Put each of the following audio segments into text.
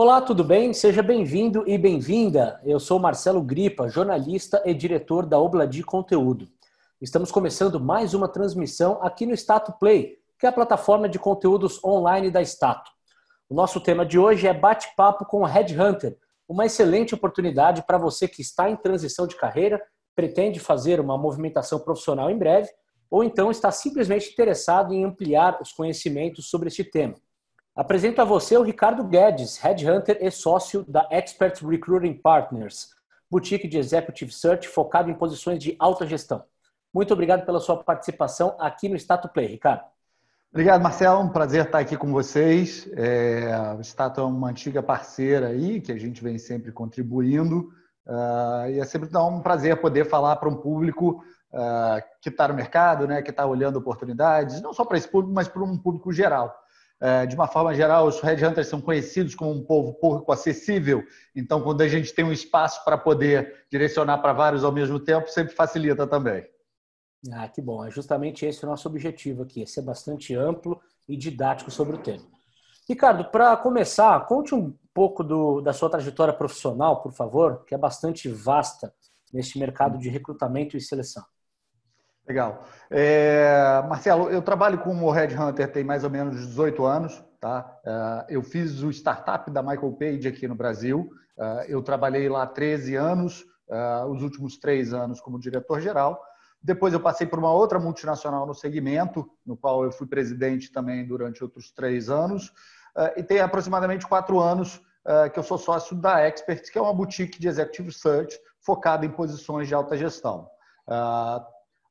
Olá, tudo bem? Seja bem-vindo e bem-vinda. Eu sou Marcelo Gripa, jornalista e diretor da Obladi Conteúdo. Estamos começando mais uma transmissão aqui no Stato Play, que é a plataforma de conteúdos online da Stato. O nosso tema de hoje é bate-papo com o Headhunter, uma excelente oportunidade para você que está em transição de carreira, pretende fazer uma movimentação profissional em breve, ou então está simplesmente interessado em ampliar os conhecimentos sobre este tema. Apresento a você o Ricardo Guedes, Headhunter e sócio da Expert Recruiting Partners, boutique de Executive Search focado em posições de alta gestão. Muito obrigado pela sua participação aqui no Status Play, Ricardo. Obrigado, Marcelo. Um prazer estar aqui com vocês. É, o Status é uma antiga parceira aí, que a gente vem sempre contribuindo. Uh, e é sempre um prazer poder falar para um público uh, que está no mercado, né, que está olhando oportunidades, não só para esse público, mas para um público geral. É, de uma forma geral, os headhunters são conhecidos como um povo pouco acessível, então quando a gente tem um espaço para poder direcionar para vários ao mesmo tempo, sempre facilita também. Ah, que bom. É justamente esse o nosso objetivo aqui, é ser bastante amplo e didático sobre o tema. Ricardo, para começar, conte um pouco do, da sua trajetória profissional, por favor, que é bastante vasta neste mercado de recrutamento e seleção. Legal. É, Marcelo, eu trabalho como Headhunter tem mais ou menos 18 anos. Tá? É, eu fiz o startup da Michael Page aqui no Brasil. É, eu trabalhei lá 13 anos, é, os últimos três anos como diretor-geral. Depois eu passei por uma outra multinacional no segmento, no qual eu fui presidente também durante outros três anos. E tem aproximadamente quatro anos que eu sou sócio da Expert, que é uma boutique de executive search focada em posições de alta gestão.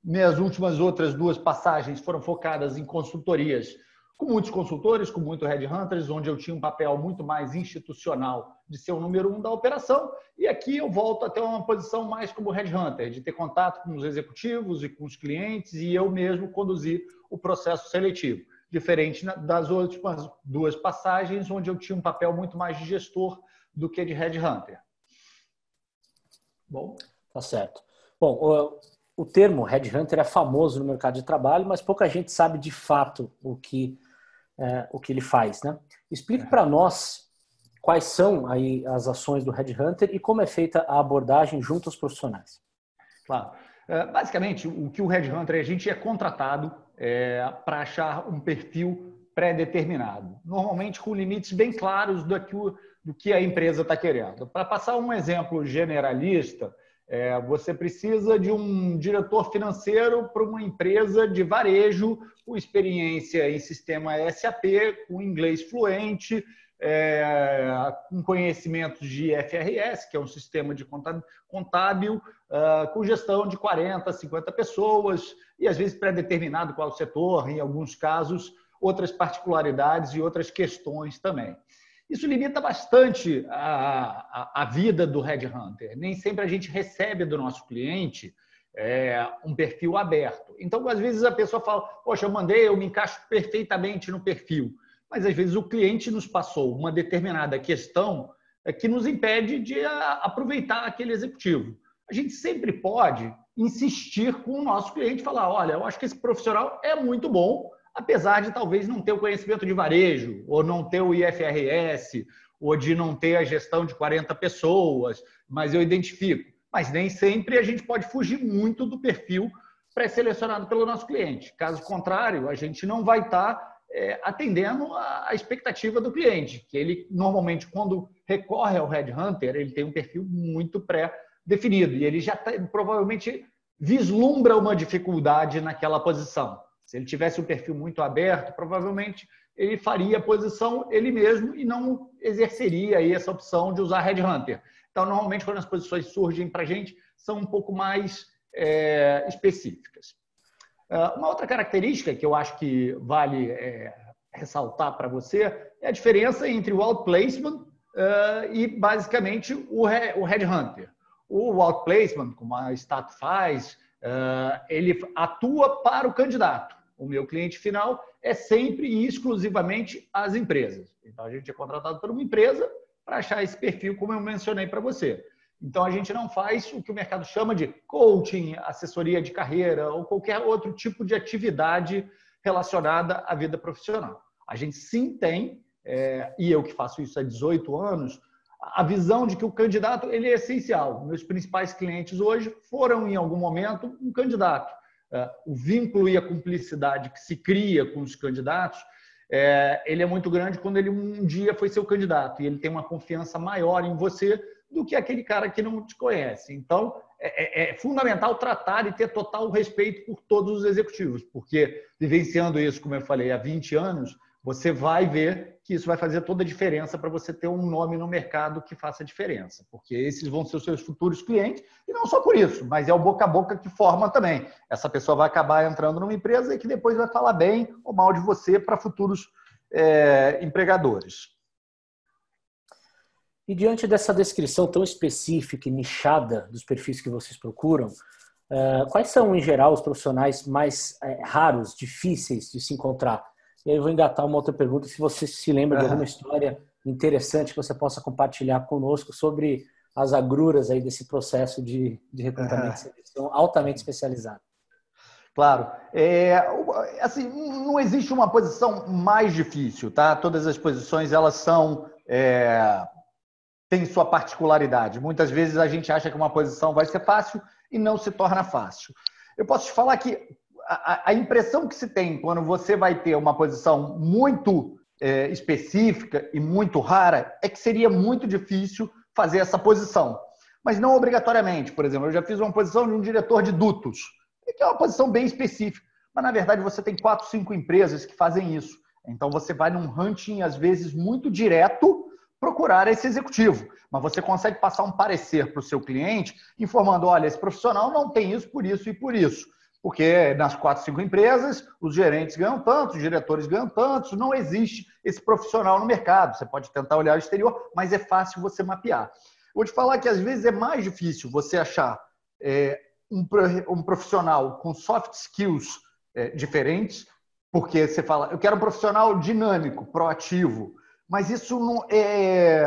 Minhas últimas outras duas passagens foram focadas em consultorias, com muitos consultores, com muitos headhunters, onde eu tinha um papel muito mais institucional de ser o número um da operação. E aqui eu volto a ter uma posição mais como headhunter, de ter contato com os executivos e com os clientes e eu mesmo conduzir o processo seletivo. Diferente das últimas duas passagens, onde eu tinha um papel muito mais de gestor do que de headhunter. Bom, tá certo. Bom, o termo headhunter é famoso no mercado de trabalho, mas pouca gente sabe de fato o que, é, o que ele faz. Né? Explique é. para nós quais são aí as ações do headhunter e como é feita a abordagem junto aos profissionais. Claro. É, basicamente, o que o headhunter é, a gente é contratado é, para achar um perfil pré-determinado, normalmente com limites bem claros do que, do que a empresa está querendo. Para passar um exemplo generalista, é, você precisa de um diretor financeiro para uma empresa de varejo com experiência em sistema SAP, com inglês fluente, é, com conhecimentos de FRS, que é um sistema de contábil, uh, com gestão de 40, 50 pessoas, e às vezes pré-determinado qual setor, em alguns casos, outras particularidades e outras questões também. Isso limita bastante a, a, a vida do headhunter. Nem sempre a gente recebe do nosso cliente é, um perfil aberto. Então, às vezes a pessoa fala: Poxa, eu mandei, eu me encaixo perfeitamente no perfil. Mas às vezes o cliente nos passou uma determinada questão é, que nos impede de aproveitar aquele executivo. A gente sempre pode insistir com o nosso cliente falar: olha, eu acho que esse profissional é muito bom, apesar de talvez não ter o conhecimento de varejo, ou não ter o IFRS, ou de não ter a gestão de 40 pessoas, mas eu identifico. Mas nem sempre a gente pode fugir muito do perfil pré-selecionado pelo nosso cliente. Caso contrário, a gente não vai estar é, atendendo a, expectativa do cliente, que ele normalmente, quando recorre ao headhunter, ele tem um perfil muito pré-definido e ele já tá, provavelmente vislumbra uma dificuldade naquela posição. Se ele tivesse um perfil muito aberto, provavelmente ele faria a posição ele mesmo e não exerceria aí essa opção de usar headhunter. Então, normalmente, quando as posições surgem para a gente, são um pouco mais é, específicas. Ah, uma outra característica que eu acho que vale é, ressaltar para você é a diferença entre o outplacement uh, e, basicamente, o, o headhunter. O outplacement, como a Stato faz, uh, ele atua para o candidato o meu cliente final é sempre e exclusivamente as empresas. Então, a gente é contratado por uma empresa para achar esse perfil, como eu mencionei para você. Então, a gente não faz o que o mercado chama de coaching, assessoria de carreira ou qualquer outro tipo de atividade relacionada à vida profissional. A gente sim tem é, e eu que faço isso há 18 anos, a visão de que o candidato ele é essencial. Meus principais clientes hoje foram, em algum momento, um candidato. É, o vínculo e a cumplicidade que se cria com os candidatos, é, ele é muito grande quando ele um dia foi seu candidato e ele tem uma confiança maior em você do que aquele cara que não te conhece. Então, é, é, é, fundamental tratar e ter total respeito por todos os executivos, porque vivenciando isso, como eu falei, há 20 anos, você vai ver que isso vai fazer toda a diferença para você ter um nome no mercado que faça diferença, porque esses vão ser os seus futuros clientes, e não só por isso, mas é o boca a boca que forma também. Essa pessoa vai acabar entrando numa empresa e que depois vai falar bem ou mal de você para futuros é, empregadores. E diante dessa descrição tão específica e nichada dos perfis que vocês procuram, eh, quais são, em geral, os profissionais mais eh, raros, difíceis de se encontrar? E aí eu vou engatar uma outra pergunta, se você se lembra de alguma história interessante que você possa compartilhar conosco sobre as agruras aí desse processo de, de recrutamento e seleção altamente especializado. Claro. É, assim, não existe uma posição mais difícil, tá? Todas as posições, elas são... É tem sua particularidade. Muitas vezes a gente acha que uma posição vai ser fácil e não se torna fácil. Eu posso te falar que a, impressão que se tem quando você vai ter uma posição muito é, específica e muito rara é que seria muito difícil fazer essa posição. Mas não obrigatoriamente. Por exemplo, eu já fiz uma posição de um diretor de dutos, que é uma posição bem específica. Mas, na verdade, você tem quatro, cinco empresas que fazem isso. Então, você vai num hunting, às vezes, muito direto procurar esse executivo. Mas você consegue passar um parecer para o seu cliente informando: olha, esse profissional não tem isso por isso e por isso. Porque nas quatro, cinco empresas, os gerentes ganham tanto, os diretores ganham tanto, não existe esse profissional no mercado. Você pode tentar olhar o exterior, mas é fácil você mapear. Vou te falar que às vezes é mais difícil você achar é, um, um, profissional com soft skills é, diferentes, porque você fala, eu quero um profissional dinâmico, proativo, mas isso não é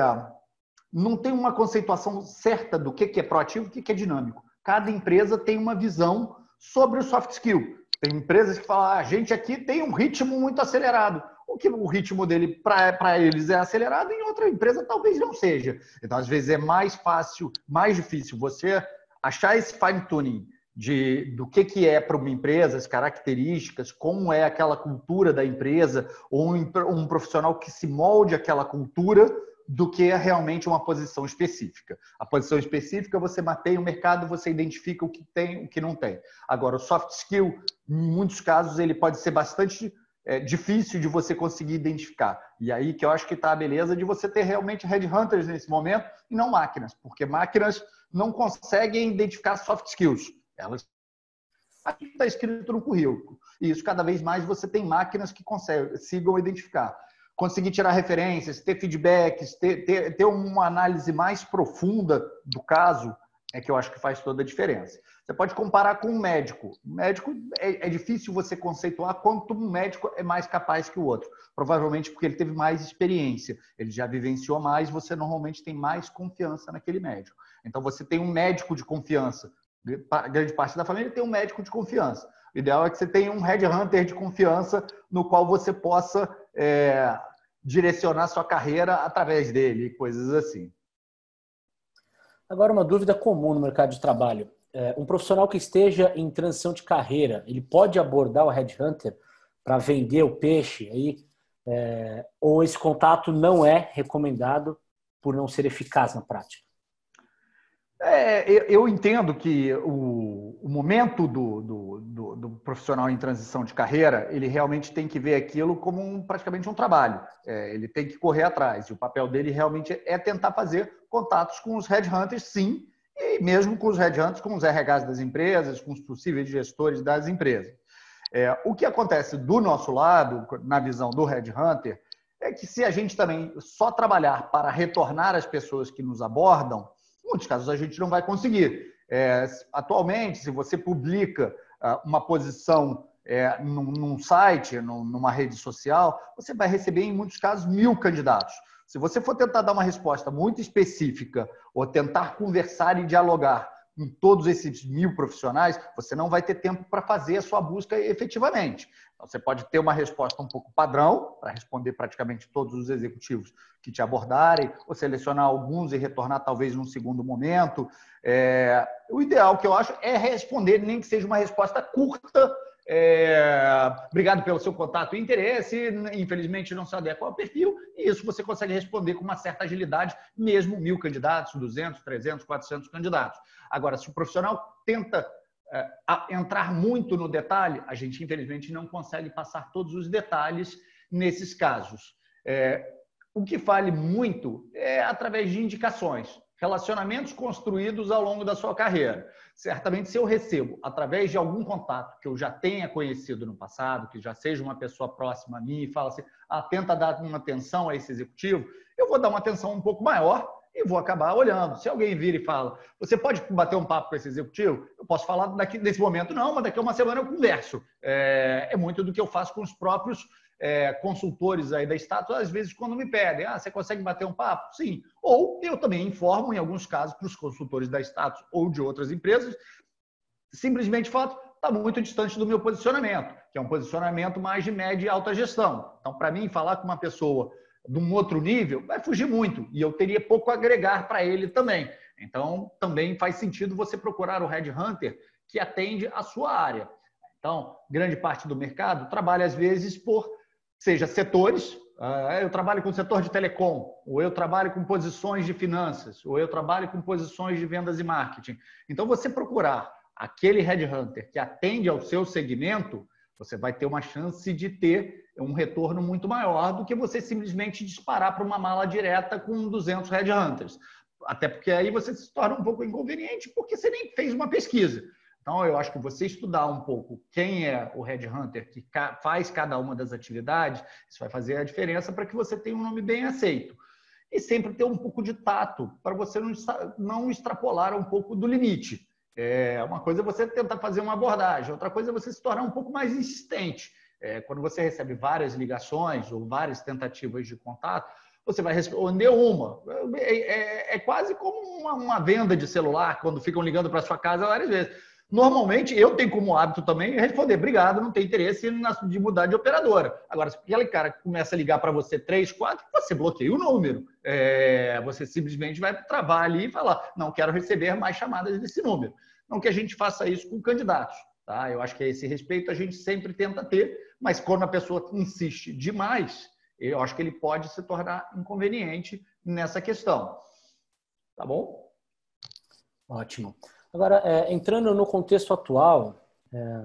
não tem uma conceituação certa do que é proativo e o que é dinâmico. Cada empresa tem uma visão sobre o soft skill. Tem empresas que falam, ah, a gente aqui tem um ritmo muito acelerado. O que o ritmo dele para eles é acelerado, em outra empresa talvez não seja. Então, às vezes, é mais fácil, mais difícil você achar esse fine tuning de, do que, que é para uma empresa, as características, como é aquela cultura da empresa, ou um, um profissional que se molde aquela cultura, do que é realmente uma posição específica. A posição específica, você mapeia o mercado, você identifica o que tem, o que não tem. Agora, o soft skill, em muitos casos, ele pode ser bastante é, difícil de você conseguir identificar. E aí que eu acho que está a beleza de você ter realmente headhunters nesse momento e não máquinas, porque máquinas não conseguem identificar soft skills. Elas está escrito no currículo. E isso cada vez mais você tem máquinas que conseguem, sigam identificar. Conseguir tirar referências, ter feedbacks, ter, ter, ter uma análise mais profunda do caso é que eu acho que faz toda a diferença. Você pode comparar com um médico. O médico é, é, difícil você conceituar quanto um médico é mais capaz que o outro. Provavelmente porque ele teve mais experiência, ele já vivenciou mais, você normalmente tem mais confiança naquele médico. Então você tem um médico de confiança grande parte da família tem um médico de confiança. O ideal é que você tenha um headhunter de confiança no qual você possa é, direcionar sua carreira através dele, coisas assim. Agora, uma dúvida comum no mercado de trabalho. É, um profissional que esteja em transição de carreira, ele pode abordar o headhunter para vender o peixe aí? É, ou esse contato não é recomendado por não ser eficaz na prática? É, eu entendo que o, o momento do, do, do, do, profissional em transição de carreira, ele realmente tem que ver aquilo como um, praticamente um trabalho. É, ele tem que correr atrás. E o papel dele realmente é tentar fazer contatos com os headhunters, sim, e mesmo com os headhunters, com os RHs das empresas, com os possíveis gestores das empresas. É, o que acontece do nosso lado, na visão do headhunter, é que se a gente também só trabalhar para retornar as pessoas que nos abordam, muitos casos a gente não vai conseguir. É, atualmente, se você publica uh, uma posição é, num, num, site, num, numa rede social, você vai receber, em muitos casos, mil candidatos. Se você for tentar dar uma resposta muito específica ou tentar conversar e dialogar com todos esses mil profissionais, você não vai ter tempo para fazer a sua busca efetivamente. Então, você pode ter uma resposta um pouco padrão, para responder praticamente todos os executivos que te abordarem, ou selecionar alguns e retornar talvez num segundo momento. É... o ideal que eu acho é responder, nem que seja uma resposta curta, é, obrigado pelo seu contato e interesse. Infelizmente não se adequa ao perfil, e isso você consegue responder com uma certa agilidade, mesmo mil candidatos, 200, 300, 400 candidatos. Agora, se o profissional tenta é, entrar muito no detalhe, a gente infelizmente não consegue passar todos os detalhes nesses casos. É, o que vale muito é através de indicações relacionamentos construídos ao longo da sua carreira. Certamente, se eu recebo, através de algum contato que eu já tenha conhecido no passado, que já seja uma pessoa próxima a mim, e fala assim, ah, tenta dar uma atenção a esse executivo, eu vou dar uma atenção um pouco maior e vou acabar olhando. Se alguém vir e fala, você pode bater um papo com esse executivo? Eu posso falar daqui, nesse momento, não, mas daqui a uma semana eu converso. É, é muito do que eu faço com os próprios é, consultores aí da status, às vezes, quando me pedem, ah, você consegue bater um papo? Sim. Ou eu também informo, em alguns casos, para os consultores da status ou de outras empresas, simplesmente fato, está muito distante do meu posicionamento, que é um posicionamento mais de média e alta gestão. Então, para mim, falar com uma pessoa de um outro nível vai fugir muito e eu teria pouco a agregar para ele também. Então, também faz sentido você procurar o headhunter que atende a sua área. Então, grande parte do mercado trabalha, às vezes, por seja setores, ah, eu trabalho com o setor de telecom, ou eu trabalho com posições de finanças, ou eu trabalho com posições de vendas e marketing. Então, você procurar aquele headhunter que atende ao seu segmento, você vai ter uma chance de ter um retorno muito maior do que você simplesmente disparar para uma mala direta com 200 headhunters. Até porque aí você se torna um pouco inconveniente, porque você nem fez uma pesquisa. Então, eu acho que você estudar um pouco quem é o headhunter que faz cada uma das atividades, isso vai fazer a diferença para que você tenha um nome bem aceito. E sempre ter um pouco de tato, para você não extrapolar um pouco do limite. É uma coisa é você tentar fazer uma abordagem, outra coisa é você se tornar um pouco mais insistente. É, quando você recebe várias ligações ou várias tentativas de contato, você vai responder uma. É, é, é quase como uma, uma, venda de celular, quando ficam ligando para sua casa várias vezes Normalmente, eu tenho como hábito também responder, obrigado, não tem interesse de mudar de operadora. Agora, se aquele cara começa a ligar para você três, quatro, você bloqueia o número. É, você simplesmente vai travar ali e falar, não quero receber mais chamadas desse número. Não que a gente faça isso com candidatos. Tá? Eu acho que esse respeito a gente sempre tenta ter, mas quando a pessoa insiste demais, eu acho que ele pode se tornar inconveniente nessa questão. Tá bom? Ótimo. Agora, é, entrando no contexto atual, é,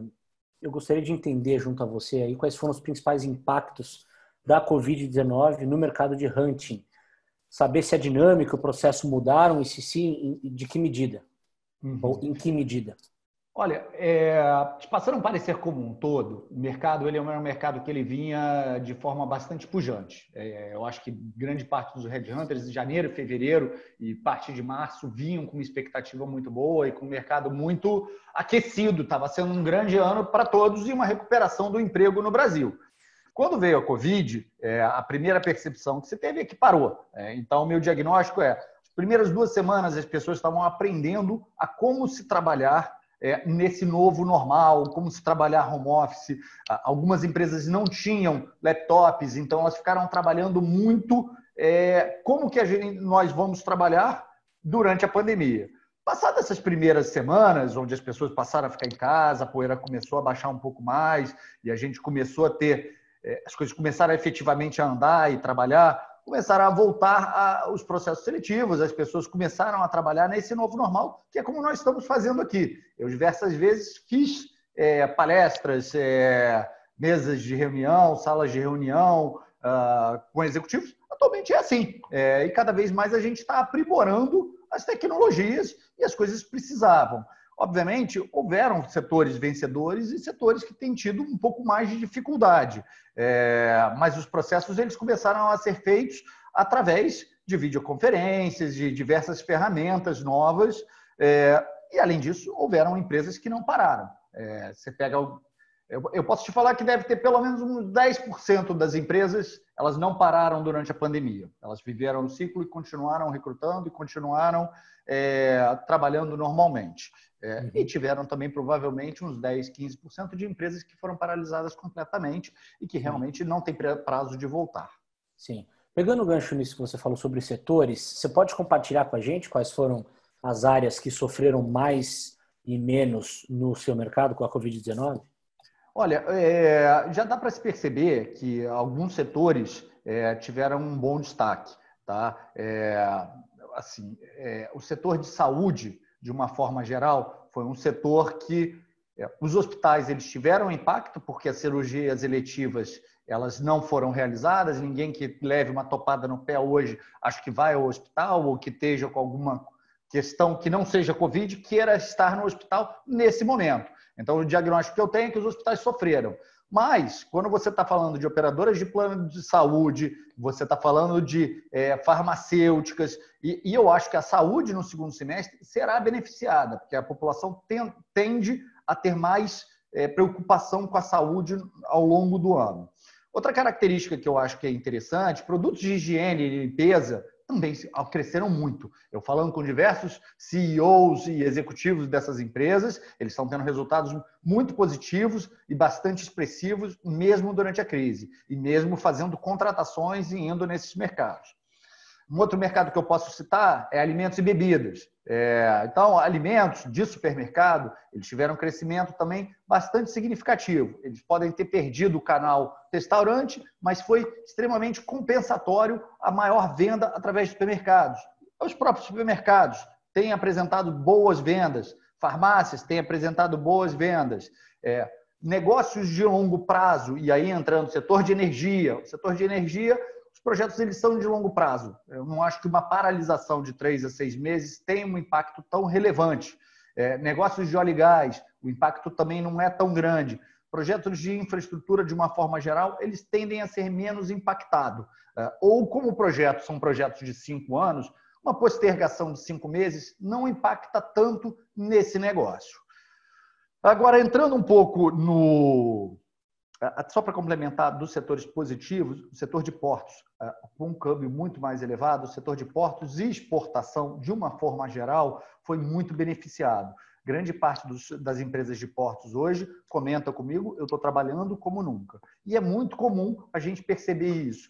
eu gostaria de entender junto a você aí quais foram os principais impactos da Covid-19 no mercado de hunting. Saber se a dinâmica, o processo mudaram e se sim, de que medida? Uhum. Ou em que medida? Olha, é, passando um parecer como um todo, o mercado ele é um mercado que ele vinha de forma bastante pujante. É, eu acho que grande parte dos headhunters, de janeiro, fevereiro e parte de março, vinham com uma expectativa muito boa e com o mercado muito aquecido. Estava sendo um grande ano para todos e uma recuperação do emprego no Brasil. Quando veio a Covid, é, a primeira percepção que se teve é que parou. É, então, o meu diagnóstico é: as primeiras duas semanas as pessoas estavam aprendendo a como se trabalhar é, nesse novo normal, como se trabalhar home office. Algumas empresas não tinham laptops, então elas ficaram trabalhando muito é, como que gente, nós vamos trabalhar durante a pandemia. Passadas essas primeiras semanas, onde as pessoas passaram a ficar em casa, a poeira começou a baixar um pouco mais e a gente começou a ter, é, as coisas começaram efetivamente a andar e trabalhar, começaram a voltar aos processos seletivos, as pessoas começaram a trabalhar nesse novo normal, que é como nós estamos fazendo aqui. Eu diversas vezes fiz é, palestras, é, mesas de reunião, salas de reunião uh, com executivos. Atualmente é assim. É, e cada vez mais a gente está aprimorando as tecnologias e as coisas precisavam. Obviamente, houveram setores vencedores e setores que têm tido um pouco mais de dificuldade, é, mas os processos eles começaram a ser feitos através de videoconferências, de diversas ferramentas novas, é, e além disso, houveram empresas que não pararam. É, você pega Eu, eu posso te falar que deve ter pelo menos uns 10% das empresas, elas não pararam durante a pandemia. Elas viveram o ciclo e continuaram recrutando e continuaram é, trabalhando normalmente. É, uhum. E tiveram também, provavelmente, uns 10, 15% de empresas que foram paralisadas completamente e que realmente não tem prazo de voltar. Sim. Pegando o gancho nisso que você falou sobre setores, você pode compartilhar com a gente quais foram as áreas que sofreram mais e menos no seu mercado com a Covid-19? Olha, é, já dá para se perceber que alguns setores é, tiveram um bom destaque. Tá? É, assim, é, o setor de saúde de uma forma geral, foi um setor que é, os hospitais eles tiveram impacto porque as cirurgias eletivas elas não foram realizadas. Ninguém que leve uma topada no pé hoje, acho que vai ao hospital ou que esteja com alguma questão que não seja Covid, queira estar no hospital nesse momento. Então, o diagnóstico que eu tenho é que os hospitais sofreram. Mas, quando você está falando de operadoras de plano de saúde, você está falando de é, farmacêuticas, e, e, eu acho que a saúde no segundo semestre será beneficiada, porque a população tende a ter mais é, preocupação com a saúde ao longo do ano. Outra característica que eu acho que é interessante, produtos de higiene e limpeza também cresceram muito. Eu falando com diversos CEOs e executivos dessas empresas, eles estão tendo resultados muito positivos e bastante expressivos, mesmo durante a crise, e mesmo fazendo contratações e indo nesses mercados. Um outro mercado que eu posso citar é alimentos e bebidas. É, então, alimentos de supermercado, eles tiveram um crescimento também bastante significativo. Eles podem ter perdido o canal restaurante, mas foi extremamente compensatório a maior venda através de supermercados. Os próprios supermercados têm apresentado boas vendas, farmácias têm apresentado boas vendas. É, negócios de longo prazo, e aí entrando no setor de energia. O setor de energia projetos eles são de longo prazo. Eu não acho que uma paralisação de três a seis meses tenha um impacto tão relevante. É, negócios de óleo e gás, o impacto também não é tão grande. Projetos de infraestrutura, de uma forma geral, eles tendem a ser menos impactados. É, ou, como projetos são projetos de cinco anos, uma postergação de cinco meses não impacta tanto nesse negócio. Agora, entrando um pouco no, só para complementar dos setores positivos, o setor de portos, com um câmbio muito mais elevado, o setor de portos e exportação, de uma forma geral, foi muito beneficiado. Grande parte dos, das empresas de portos hoje comenta comigo, eu estou trabalhando como nunca. E é muito comum a gente perceber isso.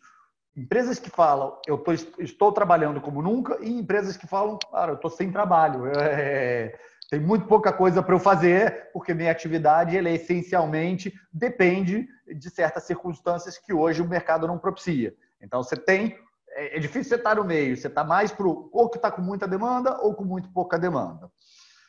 Empresas que falam, eu tô, estou trabalhando como nunca, e empresas que falam, cara, eu estou sem trabalho. É, tem muito pouca coisa para eu fazer, porque minha atividade ela é essencialmente depende de certas circunstâncias que hoje o mercado não propicia. Então você tem, é, é difícil você estar no meio, você está mais para ou que está com muita demanda ou com muito pouca demanda.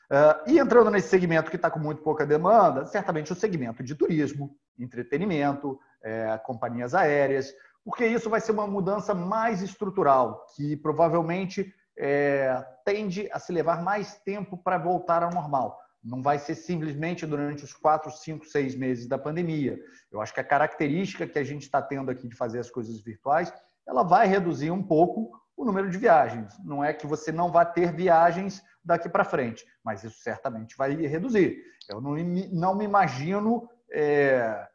Uh, e entrando nesse segmento que está com muito pouca demanda, certamente o segmento de turismo, entretenimento, é, companhias aéreas, porque isso vai ser uma mudança mais estrutural, que provavelmente é, tende a se levar mais tempo para voltar ao normal. Não vai ser simplesmente durante os quatro, cinco, seis meses da pandemia. Eu acho que a característica que a gente está tendo aqui de fazer as coisas virtuais, ela vai reduzir um pouco o número de viagens. Não é que você não vai ter viagens daqui para frente, mas isso certamente vai reduzir. Eu não, não me imagino é,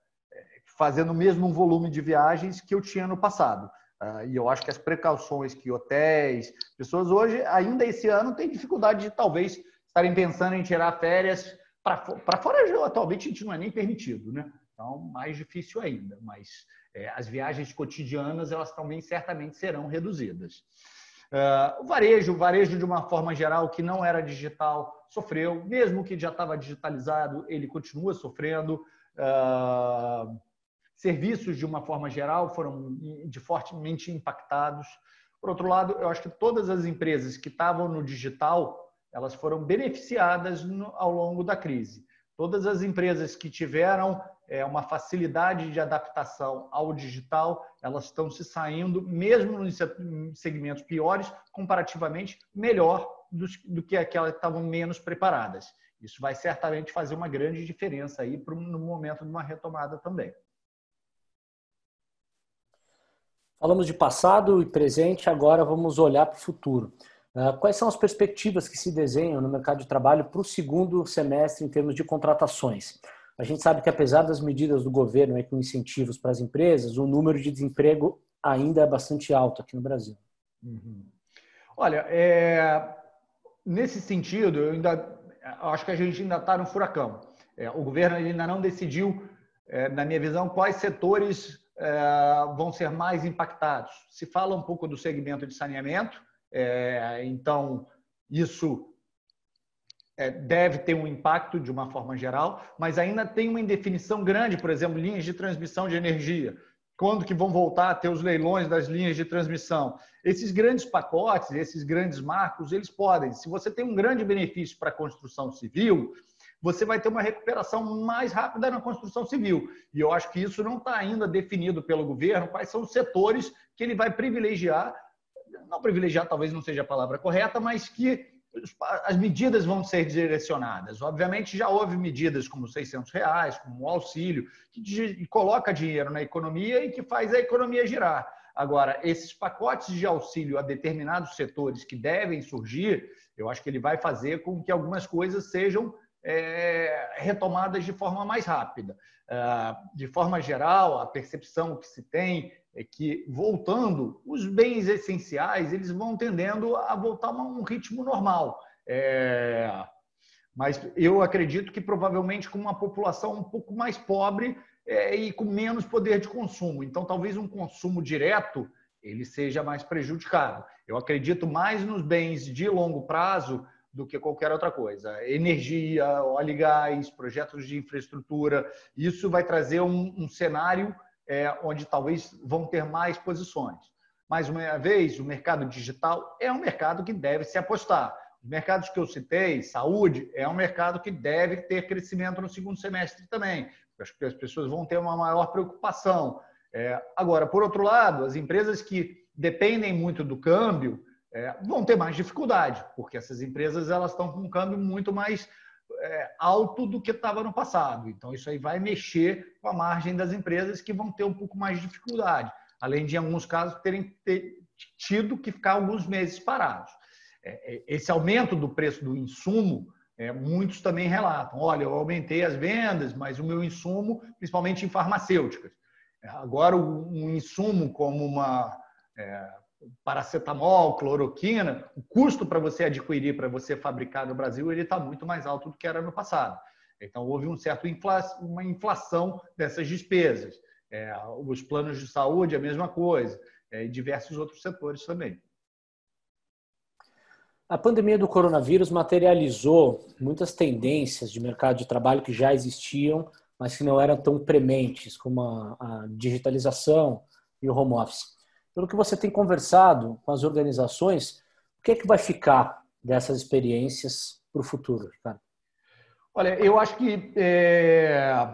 fazendo o mesmo volume de viagens que eu tinha no passado. Uh, e eu acho que as precauções que hotéis, pessoas hoje, ainda esse ano, têm dificuldade de talvez estarem pensando em tirar férias para fora. Atualmente a gente não é nem permitido, né? Então, mais difícil ainda. Mas é, as viagens cotidianas, elas também certamente serão reduzidas. Uh, o varejo, o varejo de uma forma geral que não era digital, sofreu. Mesmo que já estava digitalizado, ele continua sofrendo. Uh, Serviços, de uma forma geral, foram de fortemente impactados. Por outro lado, eu acho que todas as empresas que estavam no digital, elas foram beneficiadas no, ao longo da crise. Todas as empresas que tiveram é, uma facilidade de adaptação ao digital, elas estão se saindo, mesmo nos segmentos piores, comparativamente melhor do, que aquelas que estavam menos preparadas. Isso vai certamente fazer uma grande diferença aí no momento de uma retomada também. Falamos de passado e presente, agora vamos olhar para o futuro. Ah, quais são as perspectivas que se desenham no mercado de trabalho para o segundo semestre em termos de contratações? a gente sabe que apesar das medidas do governo com incentivos para as empresas, o número de desemprego ainda é bastante alto aqui no Brasil. Uhum. Olha, é... nesse sentido, eu ainda acho que a gente ainda está no furacão. É, o governo ainda não decidiu, é, na minha visão, quais setores vão ser mais impactados. Se fala um pouco do segmento de saneamento, é, então isso é, deve ter um impacto de uma forma geral, mas ainda tem uma indefinição grande, por exemplo, linhas de transmissão de energia. Quando que vão voltar a ter os leilões das linhas de transmissão? Esses grandes pacotes, esses grandes marcos, eles podem. Se você tem um grande benefício para a construção civil, você vai ter uma recuperação mais rápida na construção civil. E eu acho que isso não está ainda definido pelo governo, quais são os setores que ele vai privilegiar, não privilegiar talvez não seja a palavra correta, mas que as medidas vão ser direcionadas. Obviamente, já houve medidas como 600 reais, como o auxílio, que coloca dinheiro na economia e que faz a economia girar. Agora, esses pacotes de auxílio a determinados setores que devem surgir, eu acho que ele vai fazer com que algumas coisas sejam é, retomadas de forma mais rápida. Ah, de forma geral, a percepção que se tem é que, voltando, os bens essenciais eles vão tendendo a voltar a um ritmo normal. É... Mas eu acredito que provavelmente com uma população um pouco mais pobre é, e com menos poder de consumo. Então, talvez um consumo direto ele seja mais prejudicado. Eu acredito mais nos bens de longo prazo do que qualquer outra coisa. Energia, óleo e gás, projetos de infraestrutura, isso vai trazer um, um cenário é, onde talvez vão ter mais posições. Mais uma vez, o mercado digital é um mercado que deve se apostar. Os mercados que eu citei, saúde, é um mercado que deve ter crescimento no segundo semestre também. Acho que as pessoas vão ter uma maior preocupação. É, agora, por outro lado, as empresas que dependem muito do câmbio é, vão ter mais dificuldade, porque essas empresas elas estão com um câmbio muito mais é, alto do que estava no passado. Então, isso aí vai mexer com a margem das empresas que vão ter um pouco mais de dificuldade, além de, em alguns casos, terem ter, tido que ficar alguns meses parados. É, é, esse aumento do preço do insumo, é, muitos também relatam: olha, eu aumentei as vendas, mas o meu insumo, principalmente em farmacêuticas. É, agora, um insumo como uma é, paracetamol, cloroquina, o custo para você adquirir, para você fabricar no Brasil, ele está muito mais alto do que era no passado. Então, houve um certo infla, uma inflação dessas despesas. É, os planos de saúde, a mesma coisa, é, e diversos outros setores também. A pandemia do coronavírus materializou muitas tendências de mercado de trabalho que já existiam, mas que não eram tão prementes, como a, a digitalização e o home office pelo que você tem conversado com as organizações, o que é que vai ficar dessas experiências para o futuro, Ricardo? Olha, eu acho que é,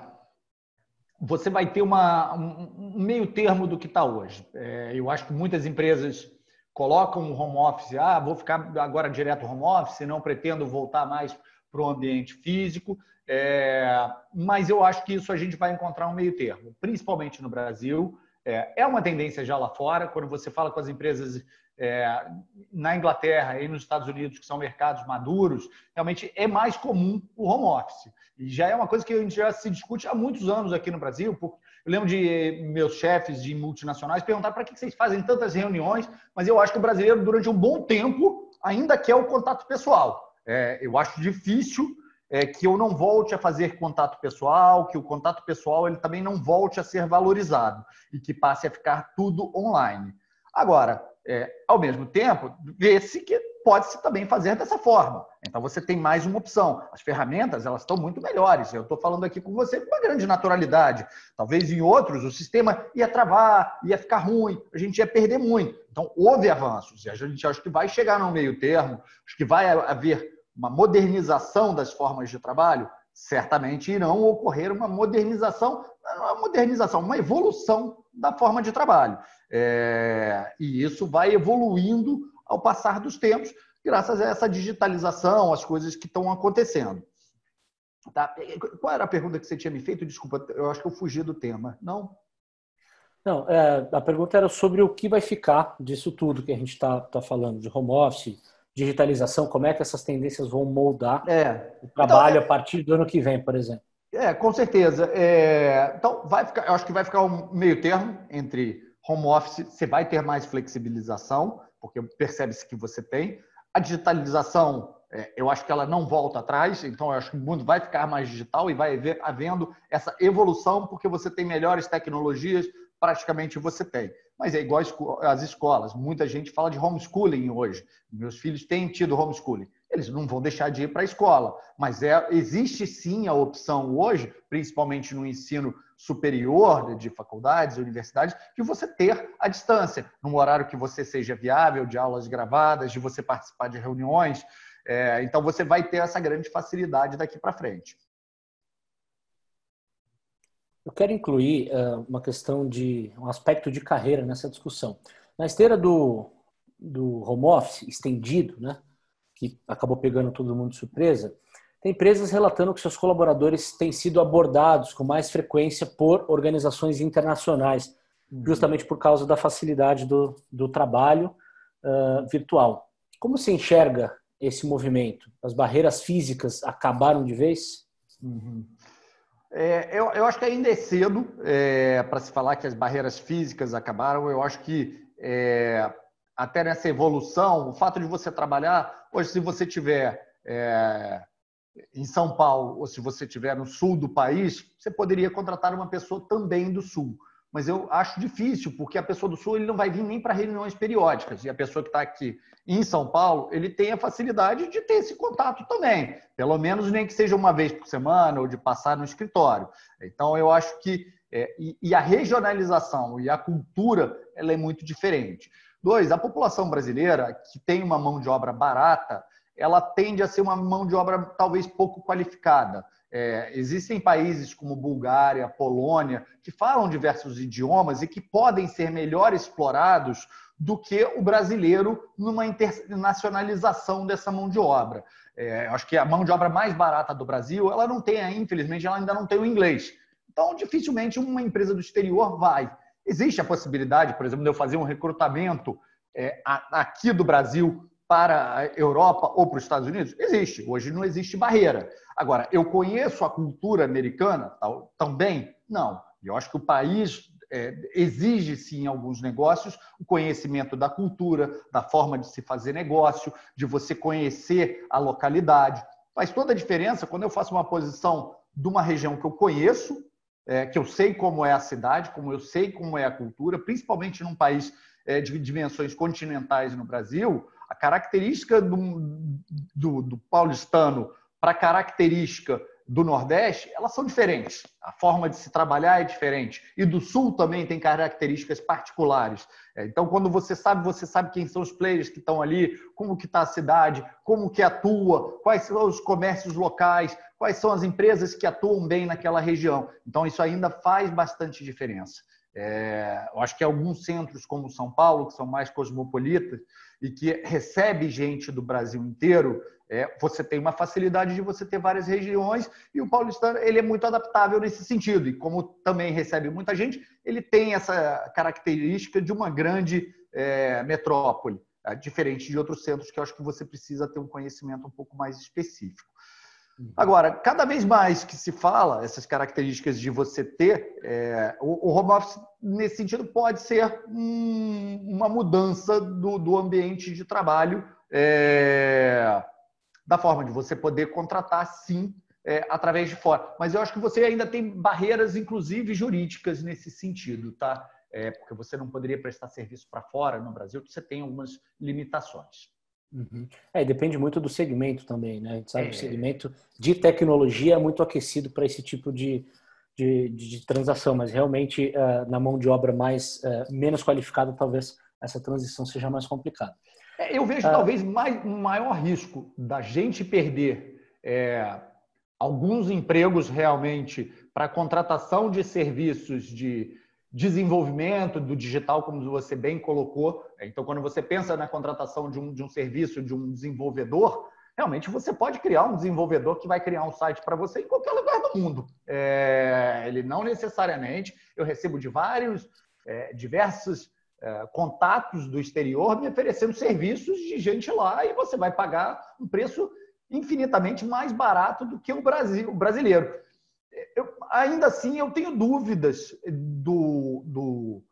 você vai ter uma, um meio termo do que está hoje. É, eu acho que muitas empresas colocam o home office, ah, vou ficar agora direto home office, não pretendo voltar mais para o ambiente físico, é, mas eu acho que isso a gente vai encontrar um meio termo, principalmente no Brasil. É, é uma tendência já lá fora, quando você fala com as empresas é, na Inglaterra e nos Estados Unidos, que são mercados maduros, realmente é mais comum o home office. E já é uma coisa que a gente já se discute há muitos anos aqui no Brasil. Porque eu lembro de meus chefes de multinacionais perguntar para que vocês fazem tantas reuniões, mas eu acho que o brasileiro, durante um bom tempo, ainda quer o contato pessoal. É, eu acho difícil é, que eu não volte a fazer contato pessoal, que o contato pessoal ele também não volte a ser valorizado e que passe a ficar tudo online. Agora, é, ao mesmo tempo, vê-se que pode-se também fazer dessa forma. Então você tem mais uma opção. As ferramentas elas estão muito melhores. Eu estou falando aqui com você com uma grande naturalidade. Talvez em outros o sistema ia travar, ia ficar ruim, a gente ia perder muito. Então houve avanços e a gente acho que vai chegar no meio termo, acho que vai haver uma modernização das formas de trabalho, certamente irão ocorrer uma modernização, uma modernização, uma evolução da forma de trabalho. É, e isso vai evoluindo ao passar dos tempos, graças a essa digitalização, as coisas que estão acontecendo. Tá? Qual era a pergunta que você tinha me feito? Desculpa, eu acho que eu fugi do tema. Não? Não, é, a pergunta era sobre o que vai ficar disso tudo que a gente está tá falando, de home office, digitalização, como é que essas tendências vão moldar é. o trabalho então, a partir do ano que vem, por exemplo? É, com certeza. É, então, vai ficar, eu acho que vai ficar um meio termo entre home office, você vai ter mais flexibilização, porque percebe-se que você tem. A digitalização, é, eu acho que ela não volta atrás, então eu acho que o mundo vai ficar mais digital e vai haver, havendo essa evolução, porque você tem melhores tecnologias, praticamente você tem. Mas é igual às escolas. Muita gente fala de homeschooling hoje. Meus filhos têm tido homeschooling. Eles não vão deixar de ir para a escola. Mas é, existe sim a opção hoje, principalmente no ensino superior de faculdades, universidades, de você ter a distância, num horário que você seja viável, de aulas gravadas, de você participar de reuniões. É, então, você vai ter essa grande facilidade daqui para frente. Eu quero incluir uh, uma questão de um aspecto de carreira nessa discussão. Na esteira do, do home office estendido, né, que acabou pegando todo mundo de surpresa, tem empresas relatando que seus colaboradores têm sido abordados com mais frequência por organizações internacionais, uhum. justamente por causa da facilidade do, do trabalho uh, virtual. Como se enxerga esse movimento? As barreiras físicas acabaram de vez? Uhum. É, eu, eu, acho que ainda é cedo é, para se falar que as barreiras físicas acabaram. Eu acho que é, até nessa evolução, o fato de você trabalhar, hoje, se você tiver é, em São Paulo ou se você tiver no sul do país, você poderia contratar uma pessoa também do sul mas eu acho difícil, porque a pessoa do Sul ele não vai vir nem para reuniões periódicas, e a pessoa que está aqui em São Paulo, ele tem a facilidade de ter esse contato também, pelo menos nem que seja uma vez por semana, ou de passar no escritório. Então, eu acho que, é, e, e a regionalização e a cultura, ela é muito diferente. Dois, a população brasileira, que tem uma mão de obra barata, ela tende a ser uma mão de obra talvez pouco qualificada. É, existem países como Bulgária, Polônia, que falam diversos idiomas e que podem ser melhor explorados do que o brasileiro numa internacionalização dessa mão de obra. É, acho que a mão de obra mais barata do Brasil, ela não tem, infelizmente, ela ainda não tem o inglês. Então, dificilmente uma empresa do exterior vai. Existe a possibilidade, por exemplo, de eu fazer um recrutamento é, aqui do Brasil para a Europa ou para os Estados Unidos? Existe. Hoje não existe barreira. Agora, eu conheço a cultura americana também? Não. Eu acho que o país é, exige, sim, em alguns negócios, o conhecimento da cultura, da forma de se fazer negócio, de você conhecer a localidade. Faz toda a diferença quando eu faço uma posição de uma região que eu conheço, é, que eu sei como é a cidade, como eu sei como é a cultura, principalmente num país é, de dimensões continentais no Brasil, a característica do, do, do paulistano para a característica do Nordeste, elas são diferentes. A forma de se trabalhar é diferente. E do Sul também tem características particulares. É, então, quando você sabe, você sabe quem são os players que estão ali, como que está a cidade, como que atua, quais são os comércios locais, quais são as empresas que atuam bem naquela região. Então, isso ainda faz bastante diferença. É, eu acho que alguns centros como São Paulo, que são mais cosmopolitas e que recebe gente do Brasil inteiro, é, você tem uma facilidade de você ter várias regiões e o paulistano ele é muito adaptável nesse sentido. E como também recebe muita gente, ele tem essa característica de uma grande é, metrópole, é, diferente de outros centros que eu acho que você precisa ter um conhecimento um pouco mais específico. Agora, cada vez mais que se fala essas características de você ter, é, o, o, home office, nesse sentido, pode ser um, uma mudança do, do, ambiente de trabalho, é, da forma de você poder contratar, sim, é, através de fora. Mas eu acho que você ainda tem barreiras, inclusive jurídicas, nesse sentido, tá? É, porque você não poderia prestar serviço para fora no Brasil, você tem algumas limitações. Uhum. É, depende muito do segmento também, né? A gente sabe é. que o segmento de tecnologia é muito aquecido para esse tipo de, de, de, transação, mas realmente uh, na mão de obra mais uh, menos qualificada, talvez essa transição seja mais complicada. É, eu vejo uh, talvez mais, um maior risco da gente perder é, alguns empregos realmente para contratação de serviços de desenvolvimento do digital, como você bem colocou. Então, quando você pensa na contratação de um, de um serviço, de um desenvolvedor, realmente você pode criar um desenvolvedor que vai criar um site para você em qualquer lugar do mundo. É, ele não necessariamente, eu recebo de vários, é, diversos é, contatos do exterior me oferecendo serviços de gente lá e você vai pagar um preço infinitamente mais barato do que o Brasil, o brasileiro ainda assim, eu tenho dúvidas do, do,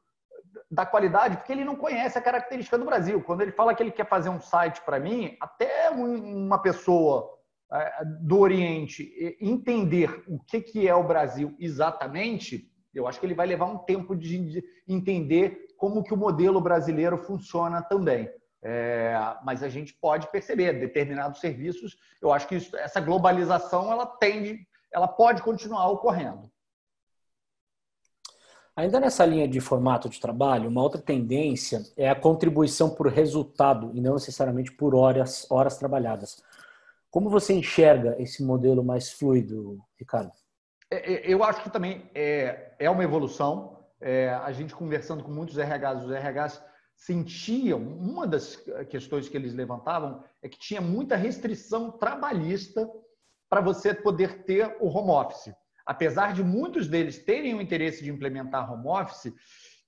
da qualidade, porque ele não conhece a característica do Brasil. Quando ele fala que ele quer fazer um site para mim, até uma pessoa é, do Oriente entender o que, que é o Brasil exatamente, eu acho que ele vai levar um tempo de entender como que o modelo brasileiro funciona também. É, mas a gente pode perceber determinados serviços. Eu acho que isso, essa globalização ela tende, ela pode continuar ocorrendo. Ainda nessa linha de formato de trabalho, uma outra tendência é a contribuição por resultado e não necessariamente por horas, horas trabalhadas. Como você enxerga esse modelo mais fluido, Ricardo? É, é, eu acho que também é, é uma evolução. É, a gente conversando com muitos RHs, os RHs sentiam, uma das questões que eles levantavam é que tinha muita restrição trabalhista para você poder ter o home office apesar de muitos deles terem o interesse de implementar home office,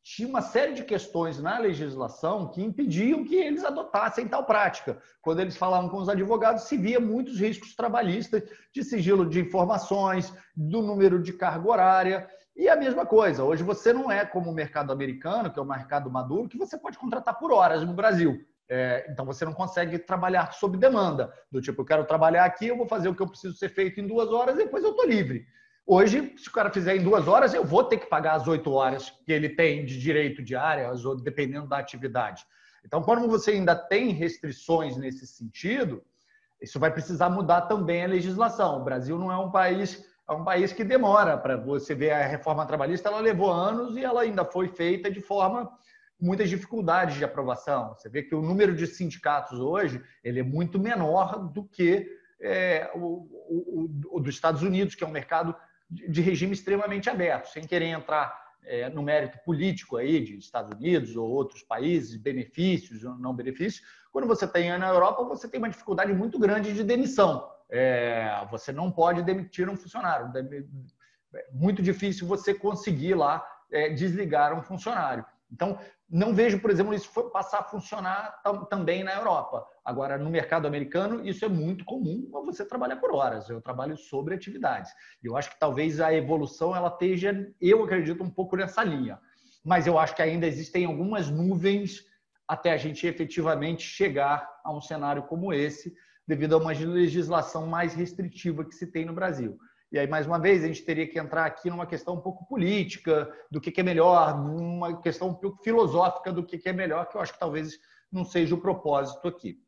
tinha uma série de questões na legislação que impediam que eles adotassem tal prática. Quando eles falavam com os advogados, se via muitos riscos trabalhistas de sigilo de informações, do número de carga horária. E a mesma coisa, hoje você não é como o mercado americano, que é o mercado maduro, que você pode contratar por horas no Brasil. É, então você não consegue trabalhar sob demanda. Do tipo, eu quero trabalhar aqui, eu vou fazer o que eu preciso ser feito em duas horas, depois eu estou livre. Hoje, se o cara fizer em duas horas, eu vou ter que pagar as oito horas que ele tem de direito diário, dependendo da atividade. Então, quando você ainda tem restrições nesse sentido, isso vai precisar mudar também a legislação. O Brasil não é um país, é um país que demora para você ver a reforma trabalhista, ela levou anos e ela ainda foi feita de forma muitas dificuldades de aprovação. Você vê que o número de sindicatos hoje ele é muito menor do que é, o, o, o, dos Estados Unidos, que é um mercado de regime extremamente aberto, sem querer entrar é, no mérito político aí de Estados Unidos ou outros países, benefícios ou não benefícios. Quando você tem na Europa, você tem uma dificuldade muito grande de demissão. É, você não pode demitir um funcionário. É muito difícil você conseguir lá é, desligar um funcionário. Então, não vejo, por exemplo, isso passar a funcionar também na Europa. Agora, no mercado americano, isso é muito comum, você trabalha por horas. Eu trabalho sobre atividades. Eu acho que talvez a evolução ela esteja, eu acredito, um pouco nessa linha. Mas eu acho que ainda existem algumas nuvens até a gente efetivamente chegar a um cenário como esse, devido a uma legislação mais restritiva que se tem no Brasil. E aí, mais uma vez, a gente teria que entrar aqui numa questão um pouco política, do que é melhor, numa questão um pouco filosófica do que é melhor, que eu acho que talvez não seja o propósito aqui.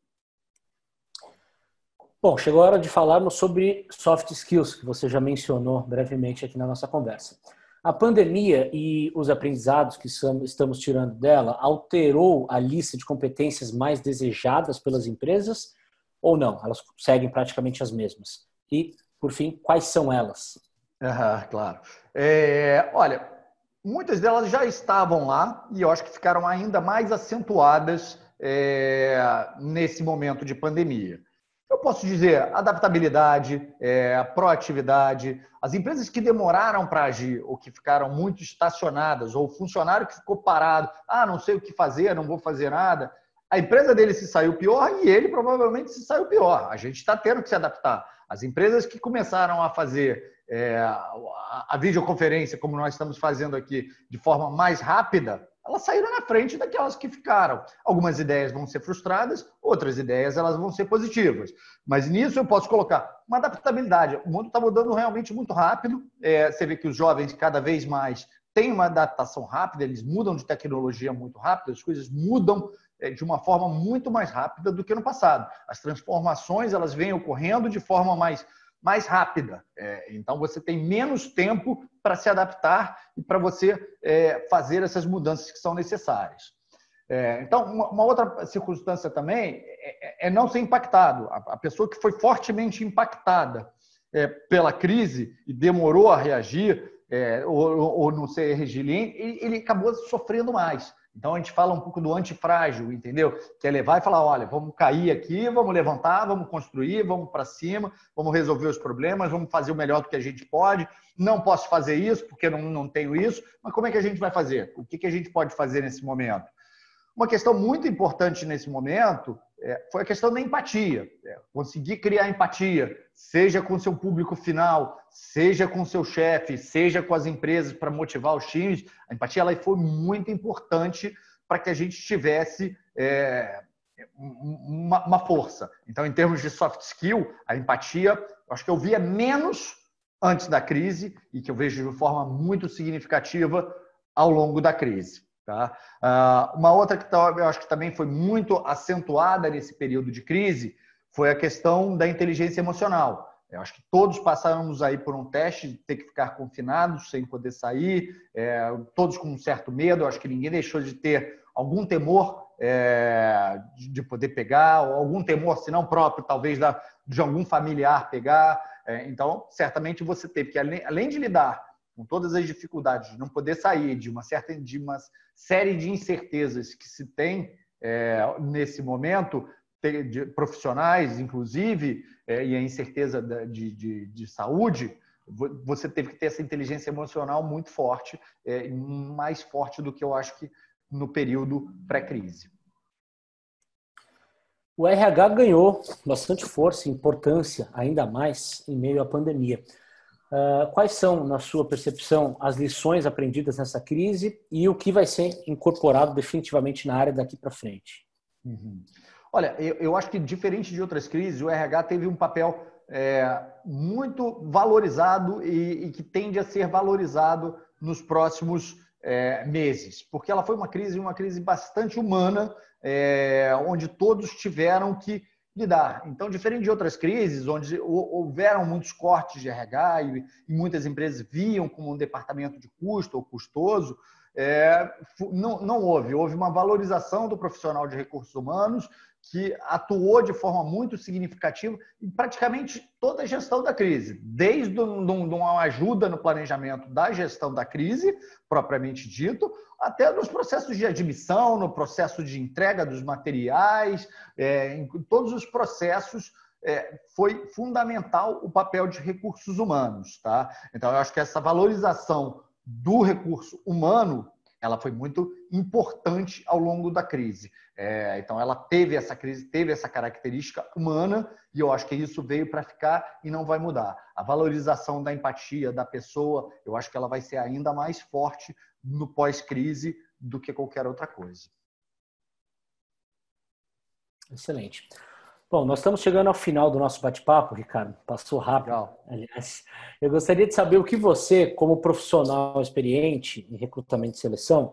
Bom, chegou a hora de falarmos sobre soft skills, que você já mencionou brevemente aqui na nossa conversa. A pandemia e os aprendizados que estamos tirando dela alterou a lista de competências mais desejadas pelas empresas ou não? Elas seguem praticamente as mesmas. E, por fim, quais são elas? Claro. É, olha, muitas delas já estavam lá e eu acho que ficaram ainda mais acentuadas é, nesse momento de pandemia. Eu posso dizer adaptabilidade, é, proatividade. As empresas que demoraram para agir ou que ficaram muito estacionadas, ou o funcionário que ficou parado, ah, não sei o que fazer, não vou fazer nada. A empresa dele se saiu pior e ele provavelmente se saiu pior. A gente está tendo que se adaptar. As empresas que começaram a fazer é, a videoconferência, como nós estamos fazendo aqui, de forma mais rápida, elas saíram na frente daquelas que ficaram. Algumas ideias vão ser frustradas, outras ideias elas vão ser positivas. Mas nisso eu posso colocar uma adaptabilidade. O mundo está mudando realmente muito rápido. É, você vê que os jovens cada vez mais têm uma adaptação rápida, eles mudam de tecnologia muito rápido, as coisas mudam de uma forma muito mais rápida do que no passado. As transformações elas vêm ocorrendo de forma mais mais rápida. É, então, você tem menos tempo para se adaptar e para você é, fazer essas mudanças que são necessárias. É, então, uma, uma, outra circunstância também é, é não ser impactado. A, a, pessoa que foi fortemente impactada é, pela crise e demorou a reagir é, ou, ou, não ser resiliente, ele, ele acabou sofrendo mais. Então a gente fala um pouco do antifrágil, entendeu? Que é levar e falar: olha, vamos cair aqui, vamos levantar, vamos construir, vamos para cima, vamos resolver os problemas, vamos fazer o melhor do que a gente pode. Não posso fazer isso porque não, não tenho isso, mas como é que a gente vai fazer? O que, que a gente pode fazer nesse momento? Uma questão muito importante nesse momento é, foi a questão da empatia. É, conseguir criar empatia, seja com seu público final, seja com seu chefe, seja com as empresas para motivar os times. A empatia ela foi muito importante para que a gente tivesse é, uma, uma, força. Então, em termos de soft skill, a empatia, acho que eu via menos antes da crise e que eu vejo de forma muito significativa ao longo da crise. Tá? Uh, uma outra que tá, eu acho que também foi muito acentuada nesse período de crise foi a questão da inteligência emocional. Eu acho que todos passamos aí por um teste de ter que ficar confinados, sem poder sair, é, todos com um certo medo. Eu acho que ninguém deixou de ter algum temor é, de poder pegar, algum temor, se não próprio, talvez da, de algum familiar pegar. É, então, certamente você teve que, além, além de lidar com todas as dificuldades de não poder sair, de uma certa de uma série de incertezas que se tem é, nesse momento, de profissionais, inclusive, é, e a incerteza de, de, de, saúde, você teve que ter essa inteligência emocional muito forte, é, mais forte do que eu acho que no período pré-crise. O RH ganhou bastante força e importância, ainda mais em meio à pandemia. Uh, quais são, na sua percepção, as lições aprendidas nessa crise e o que vai ser incorporado definitivamente na área daqui para frente? Uhum. Olha, eu, eu, acho que diferente de outras crises, o RH teve um papel é, muito valorizado e, e, que tende a ser valorizado nos próximos é, meses, porque ela foi uma crise, uma crise bastante humana, é, onde todos tiveram que lidar. Então, diferente de outras crises, onde houveram muitos cortes de RH e, muitas empresas viam como um departamento de custo ou custoso, é, não, não houve. Houve uma valorização do profissional de recursos humanos que atuou de forma muito significativa em praticamente toda a gestão da crise, desde uma ajuda no planejamento da gestão da crise, propriamente dito, até nos processos de admissão, no processo de entrega dos materiais, é, em todos os processos é, foi fundamental o papel de recursos humanos, tá? Então eu acho que essa valorização do recurso humano ela foi muito importante ao longo da crise. É, então, ela teve essa crise, teve essa característica humana, e eu acho que isso veio para ficar e não vai mudar. A valorização da empatia da pessoa, eu acho que ela vai ser ainda mais forte no pós-crise do que qualquer outra coisa. Excelente. Bom, nós estamos chegando ao final do nosso bate-papo, Ricardo. Passou rápido. Legal. Aliás, eu gostaria de saber o que você, como profissional experiente em recrutamento e seleção,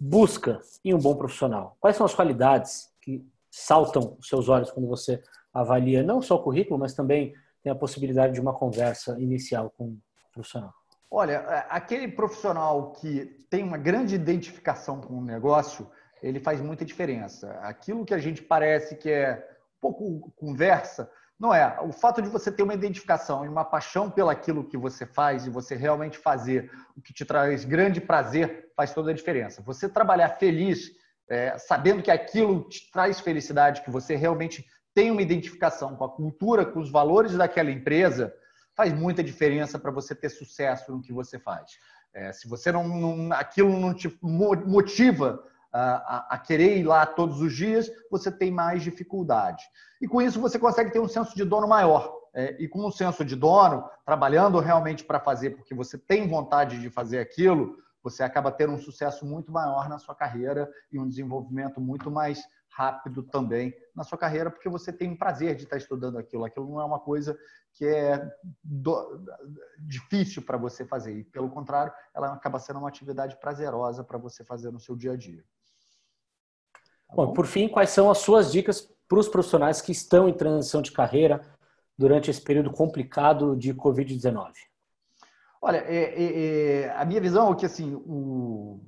busca em um bom profissional. Quais são as qualidades que saltam os seus olhos quando você avalia não só o currículo, mas também tem a possibilidade de uma conversa inicial com o profissional? Olha, é, aquele profissional que tem uma grande identificação com o negócio, ele faz muita diferença. Aquilo que a gente parece que é pouco conversa, não é. O fato de você ter uma identificação e uma paixão pelaquilo que você faz e você realmente fazer o que te traz grande prazer faz toda a diferença. Você trabalhar feliz, é, sabendo que aquilo te traz felicidade, que você realmente tem uma identificação com a cultura, com os valores daquela empresa, faz muita diferença para você ter sucesso no que você faz. É, se você não, não, aquilo não te motiva a, querer ir lá todos os dias, você tem mais dificuldade. E com isso você consegue ter um senso de dono maior. É, e com um senso de dono, trabalhando realmente para fazer, porque você tem vontade de fazer aquilo, você acaba tendo um sucesso muito maior na sua carreira e um desenvolvimento muito mais rápido também na sua carreira, porque você tem um prazer de estar estudando aquilo. Aquilo não é uma coisa que é do... difícil para você fazer. E, pelo contrário, ela acaba sendo uma atividade prazerosa para você fazer no seu dia a dia. Bom, por fim, quais são as suas dicas para os profissionais que estão em transição de carreira durante esse período complicado de Covid-19? Olha, é, é, é, a minha visão é que assim, o,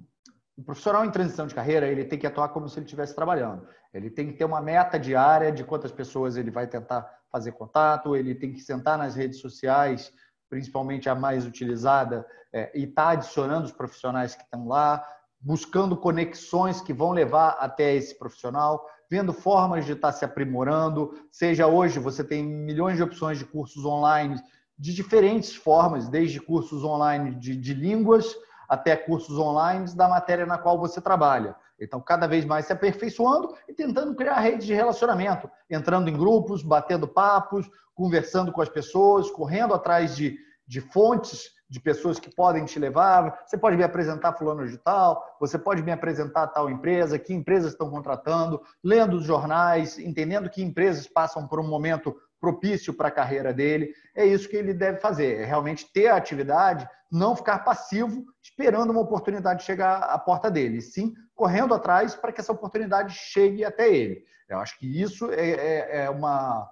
o, profissional em transição de carreira ele tem que atuar como se ele estivesse trabalhando. Ele tem que ter uma meta diária de quantas pessoas ele vai tentar fazer contato, ele tem que sentar nas redes sociais, principalmente a mais utilizada, é, e estar tá adicionando os profissionais que estão lá, buscando conexões que vão levar até esse profissional, vendo formas de estar se aprimorando. Seja hoje, você tem milhões de opções de cursos online de diferentes formas, desde cursos online de, de línguas até cursos online da matéria na qual você trabalha. Então, cada vez mais se aperfeiçoando e tentando criar redes de relacionamento, entrando em grupos, batendo papos, conversando com as pessoas, correndo atrás de, de fontes de pessoas que podem te levar. Você pode me apresentar fulano de tal, você pode me apresentar tal empresa, que empresas estão contratando, lendo os jornais, entendendo que empresas passam por um momento propício para a carreira dele. É isso que ele deve fazer, é realmente ter a atividade, não ficar passivo, esperando uma oportunidade chegar à porta dele, sim correndo atrás para que essa oportunidade chegue até ele. Eu acho que isso é, é, é uma,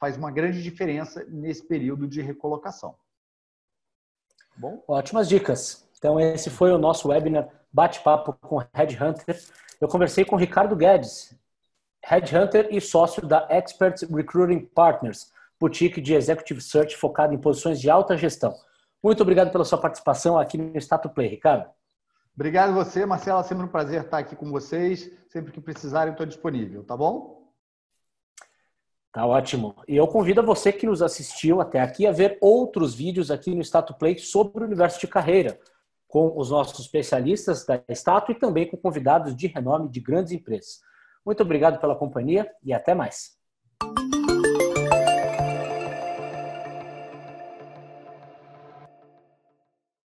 faz uma grande diferença nesse período de recolocação. Bom? Ótimas dicas. Então, esse foi o nosso webinar Bate-Papo com Headhunter. Eu conversei com o Ricardo Guedes, Headhunter e sócio da Expert Recruiting Partners, boutique de Executive Search focada em posições de alta gestão. Muito obrigado pela sua participação aqui no Status Play, Ricardo. Obrigado a você, Marcela. Sempre um prazer estar aqui com vocês. Sempre que precisarem, estou disponível, tá bom? Tá ótimo. E eu convido você que nos assistiu até aqui a ver outros vídeos aqui no Status Play sobre o universo de carreira, com os nossos especialistas da Status e também com convidados de renome de grandes empresas. Muito obrigado pela companhia e até mais.